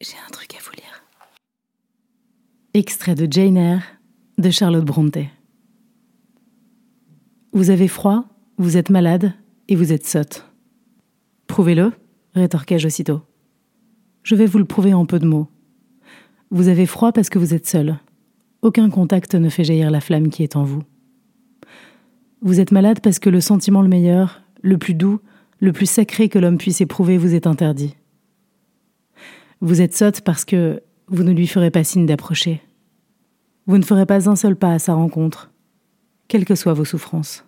J'ai un truc à vous lire. Extrait de Jane Eyre de Charlotte Brontë. Vous avez froid, vous êtes malade et vous êtes sotte. Prouvez-le, rétorquai-je aussitôt. Je vais vous le prouver en peu de mots. Vous avez froid parce que vous êtes seul. Aucun contact ne fait jaillir la flamme qui est en vous. Vous êtes malade parce que le sentiment le meilleur, le plus doux, le plus sacré que l'homme puisse éprouver vous est interdit. Vous êtes sotte parce que vous ne lui ferez pas signe d'approcher. Vous ne ferez pas un seul pas à sa rencontre, quelles que soient vos souffrances.